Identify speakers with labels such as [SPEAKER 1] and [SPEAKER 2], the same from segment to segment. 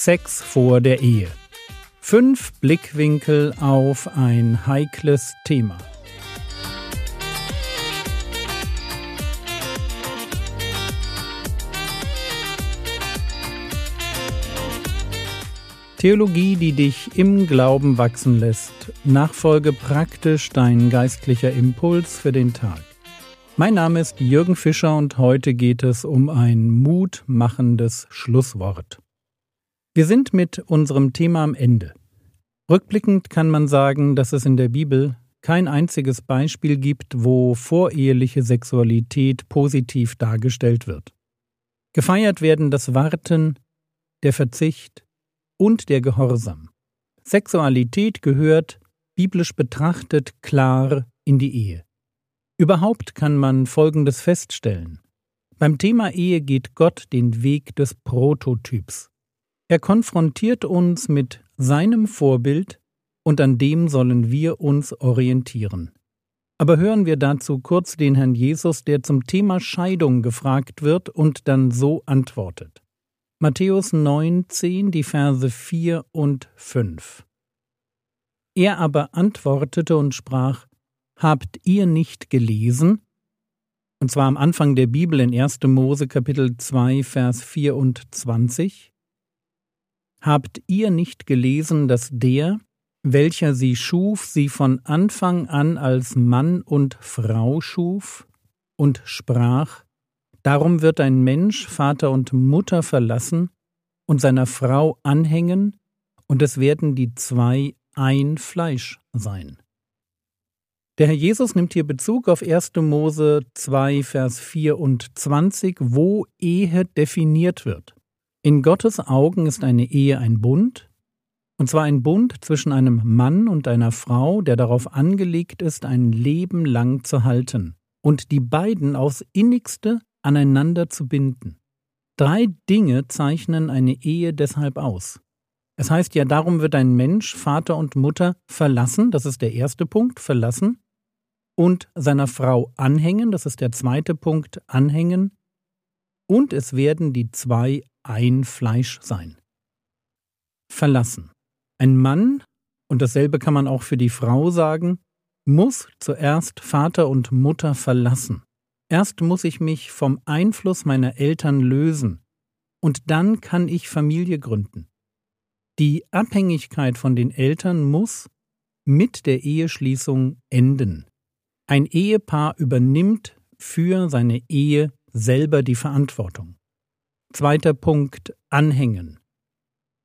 [SPEAKER 1] Sex vor der Ehe. Fünf Blickwinkel auf ein heikles Thema. Theologie, die dich im Glauben wachsen lässt. Nachfolge praktisch dein geistlicher Impuls für den Tag. Mein Name ist Jürgen Fischer und heute geht es um ein mutmachendes Schlusswort. Wir sind mit unserem Thema am Ende. Rückblickend kann man sagen, dass es in der Bibel kein einziges Beispiel gibt, wo voreheliche Sexualität positiv dargestellt wird. Gefeiert werden das Warten, der Verzicht und der Gehorsam. Sexualität gehört, biblisch betrachtet, klar in die Ehe. Überhaupt kann man Folgendes feststellen. Beim Thema Ehe geht Gott den Weg des Prototyps. Er konfrontiert uns mit seinem Vorbild und an dem sollen wir uns orientieren. Aber hören wir dazu kurz den Herrn Jesus, der zum Thema Scheidung gefragt wird und dann so antwortet. Matthäus 19, die Verse 4 und 5. Er aber antwortete und sprach, Habt ihr nicht gelesen? Und zwar am Anfang der Bibel in 1. Mose Kapitel 2 Vers 24. Habt ihr nicht gelesen, dass der, welcher sie schuf, sie von Anfang an als Mann und Frau schuf und sprach, Darum wird ein Mensch Vater und Mutter verlassen und seiner Frau anhängen, und es werden die zwei ein Fleisch sein. Der Herr Jesus nimmt hier Bezug auf 1. Mose 2, Vers 24, wo Ehe definiert wird. In Gottes Augen ist eine Ehe ein Bund, und zwar ein Bund zwischen einem Mann und einer Frau, der darauf angelegt ist, ein Leben lang zu halten und die beiden aufs innigste aneinander zu binden. Drei Dinge zeichnen eine Ehe deshalb aus. Es heißt ja, darum wird ein Mensch Vater und Mutter verlassen, das ist der erste Punkt, verlassen und seiner Frau anhängen, das ist der zweite Punkt, anhängen, und es werden die zwei ein Fleisch sein. Verlassen. Ein Mann, und dasselbe kann man auch für die Frau sagen, muss zuerst Vater und Mutter verlassen. Erst muss ich mich vom Einfluss meiner Eltern lösen, und dann kann ich Familie gründen. Die Abhängigkeit von den Eltern muss mit der Eheschließung enden. Ein Ehepaar übernimmt für seine Ehe selber die Verantwortung. Zweiter Punkt Anhängen.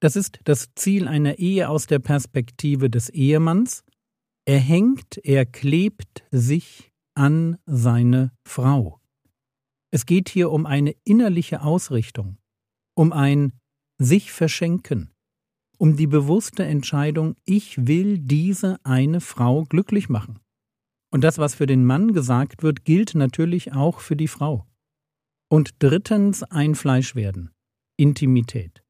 [SPEAKER 1] Das ist das Ziel einer Ehe aus der Perspektive des Ehemanns. Er hängt, er klebt sich an seine Frau. Es geht hier um eine innerliche Ausrichtung, um ein sich verschenken, um die bewusste Entscheidung, ich will diese eine Frau glücklich machen. Und das, was für den Mann gesagt wird, gilt natürlich auch für die Frau. Und drittens ein Fleisch werden. Intimität.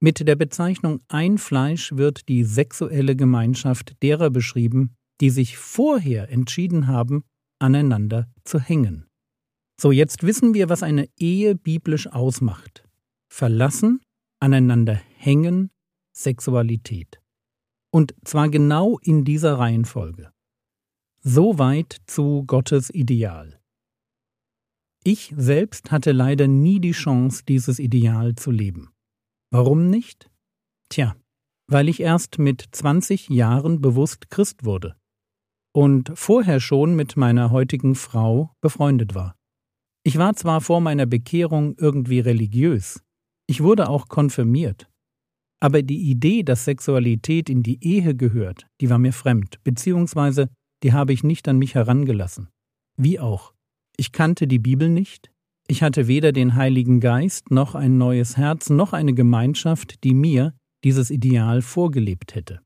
[SPEAKER 1] Mit der Bezeichnung ein Fleisch wird die sexuelle Gemeinschaft derer beschrieben, die sich vorher entschieden haben, aneinander zu hängen. So, jetzt wissen wir, was eine Ehe biblisch ausmacht. Verlassen, aneinander hängen, Sexualität. Und zwar genau in dieser Reihenfolge. Soweit zu Gottes Ideal. Ich selbst hatte leider nie die Chance, dieses Ideal zu leben. Warum nicht? Tja, weil ich erst mit 20 Jahren bewusst Christ wurde und vorher schon mit meiner heutigen Frau befreundet war. Ich war zwar vor meiner Bekehrung irgendwie religiös, ich wurde auch konfirmiert, aber die Idee, dass Sexualität in die Ehe gehört, die war mir fremd, beziehungsweise die habe ich nicht an mich herangelassen. Wie auch. Ich kannte die Bibel nicht, ich hatte weder den Heiligen Geist noch ein neues Herz noch eine Gemeinschaft, die mir dieses Ideal vorgelebt hätte.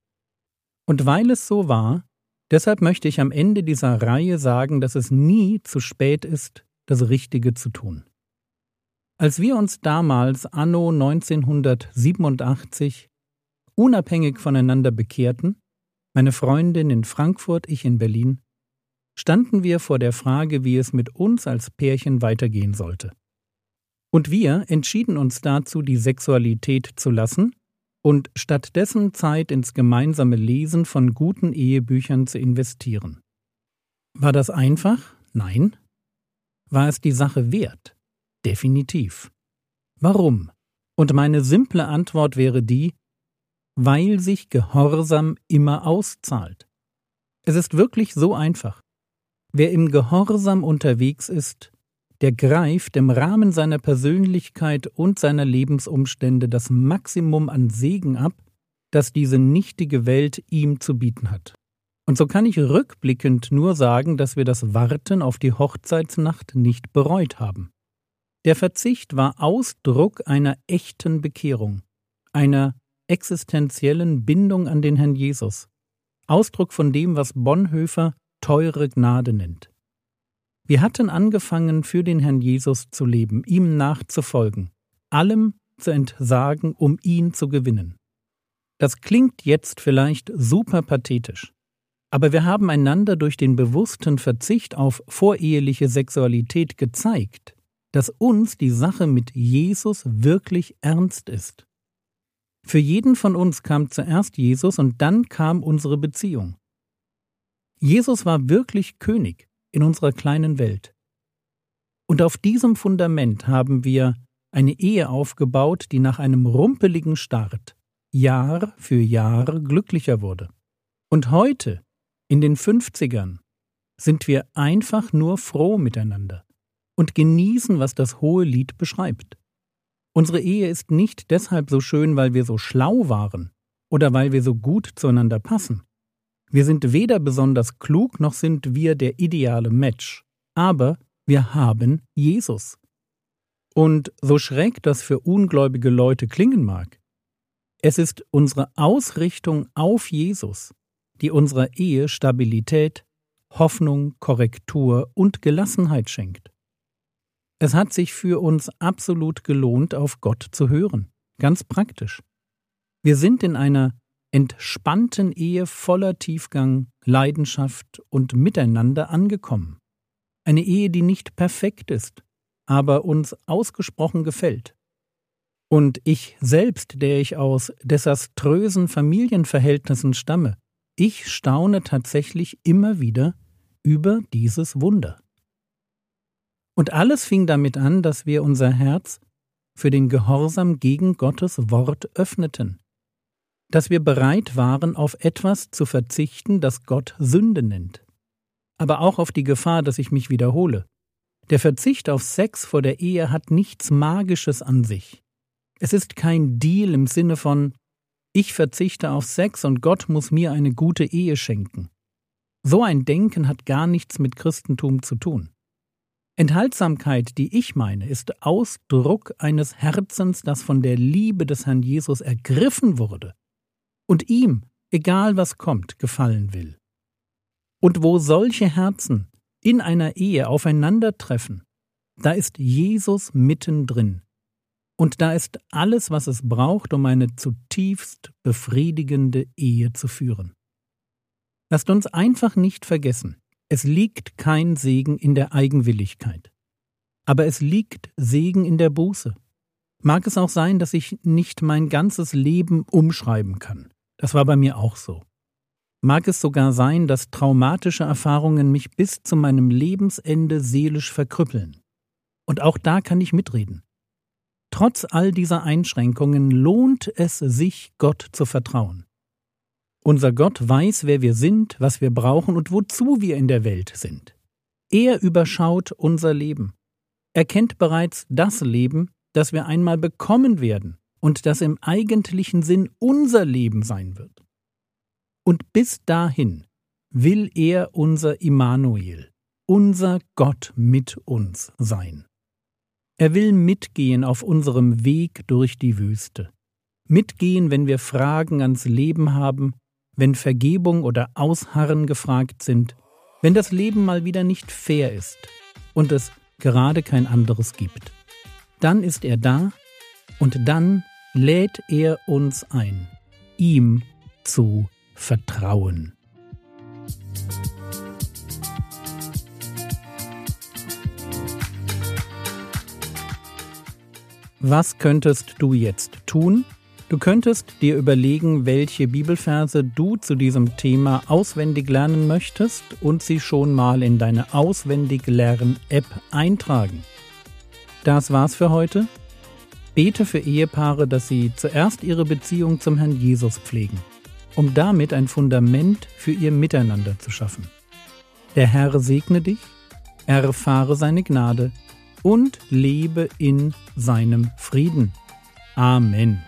[SPEAKER 1] Und weil es so war, deshalb möchte ich am Ende dieser Reihe sagen, dass es nie zu spät ist, das Richtige zu tun. Als wir uns damals anno 1987 unabhängig voneinander bekehrten, meine Freundin in Frankfurt, ich in Berlin, standen wir vor der Frage, wie es mit uns als Pärchen weitergehen sollte. Und wir entschieden uns dazu, die Sexualität zu lassen und stattdessen Zeit ins gemeinsame Lesen von guten Ehebüchern zu investieren. War das einfach? Nein. War es die Sache wert? Definitiv. Warum? Und meine simple Antwort wäre die, weil sich Gehorsam immer auszahlt. Es ist wirklich so einfach. Wer im Gehorsam unterwegs ist, der greift im Rahmen seiner Persönlichkeit und seiner Lebensumstände das Maximum an Segen ab, das diese nichtige Welt ihm zu bieten hat. Und so kann ich rückblickend nur sagen, dass wir das Warten auf die Hochzeitsnacht nicht bereut haben. Der Verzicht war Ausdruck einer echten Bekehrung, einer existenziellen Bindung an den Herrn Jesus, Ausdruck von dem, was Bonhoeffer teure Gnade nennt. Wir hatten angefangen, für den Herrn Jesus zu leben, ihm nachzufolgen, allem zu entsagen, um ihn zu gewinnen. Das klingt jetzt vielleicht super pathetisch, aber wir haben einander durch den bewussten Verzicht auf voreheliche Sexualität gezeigt, dass uns die Sache mit Jesus wirklich ernst ist. Für jeden von uns kam zuerst Jesus und dann kam unsere Beziehung. Jesus war wirklich König in unserer kleinen Welt. Und auf diesem Fundament haben wir eine Ehe aufgebaut, die nach einem rumpeligen Start Jahr für Jahr glücklicher wurde. Und heute, in den 50ern, sind wir einfach nur froh miteinander und genießen, was das hohe Lied beschreibt. Unsere Ehe ist nicht deshalb so schön, weil wir so schlau waren oder weil wir so gut zueinander passen. Wir sind weder besonders klug noch sind wir der ideale Match, aber wir haben Jesus. Und so schräg das für ungläubige Leute klingen mag, es ist unsere Ausrichtung auf Jesus, die unserer Ehe Stabilität, Hoffnung, Korrektur und Gelassenheit schenkt. Es hat sich für uns absolut gelohnt, auf Gott zu hören. Ganz praktisch. Wir sind in einer entspannten Ehe voller Tiefgang, Leidenschaft und Miteinander angekommen. Eine Ehe, die nicht perfekt ist, aber uns ausgesprochen gefällt. Und ich selbst, der ich aus desaströsen Familienverhältnissen stamme, ich staune tatsächlich immer wieder über dieses Wunder. Und alles fing damit an, dass wir unser Herz für den Gehorsam gegen Gottes Wort öffneten, dass wir bereit waren, auf etwas zu verzichten, das Gott Sünde nennt, aber auch auf die Gefahr, dass ich mich wiederhole. Der Verzicht auf Sex vor der Ehe hat nichts Magisches an sich. Es ist kein Deal im Sinne von ich verzichte auf Sex und Gott muss mir eine gute Ehe schenken. So ein Denken hat gar nichts mit Christentum zu tun. Enthaltsamkeit, die ich meine, ist Ausdruck eines Herzens, das von der Liebe des Herrn Jesus ergriffen wurde und ihm, egal was kommt, gefallen will. Und wo solche Herzen in einer Ehe aufeinandertreffen, da ist Jesus mittendrin. Und da ist alles, was es braucht, um eine zutiefst befriedigende Ehe zu führen. Lasst uns einfach nicht vergessen, es liegt kein Segen in der Eigenwilligkeit. Aber es liegt Segen in der Buße. Mag es auch sein, dass ich nicht mein ganzes Leben umschreiben kann. Das war bei mir auch so. Mag es sogar sein, dass traumatische Erfahrungen mich bis zu meinem Lebensende seelisch verkrüppeln. Und auch da kann ich mitreden. Trotz all dieser Einschränkungen lohnt es sich, Gott zu vertrauen. Unser Gott weiß, wer wir sind, was wir brauchen und wozu wir in der Welt sind. Er überschaut unser Leben. Er kennt bereits das Leben, das wir einmal bekommen werden und das im eigentlichen Sinn unser Leben sein wird. Und bis dahin will er unser Immanuel, unser Gott mit uns sein. Er will mitgehen auf unserem Weg durch die Wüste, mitgehen, wenn wir Fragen ans Leben haben wenn Vergebung oder Ausharren gefragt sind, wenn das Leben mal wieder nicht fair ist und es gerade kein anderes gibt. Dann ist er da und dann lädt er uns ein, ihm zu vertrauen. Was könntest du jetzt tun? Du könntest dir überlegen, welche Bibelverse du zu diesem Thema auswendig lernen möchtest und sie schon mal in deine auswendig Lern-App eintragen. Das war's für heute. Bete für Ehepaare, dass sie zuerst ihre Beziehung zum Herrn Jesus pflegen, um damit ein Fundament für ihr Miteinander zu schaffen. Der Herr segne dich, erfahre seine Gnade und lebe in seinem Frieden. Amen.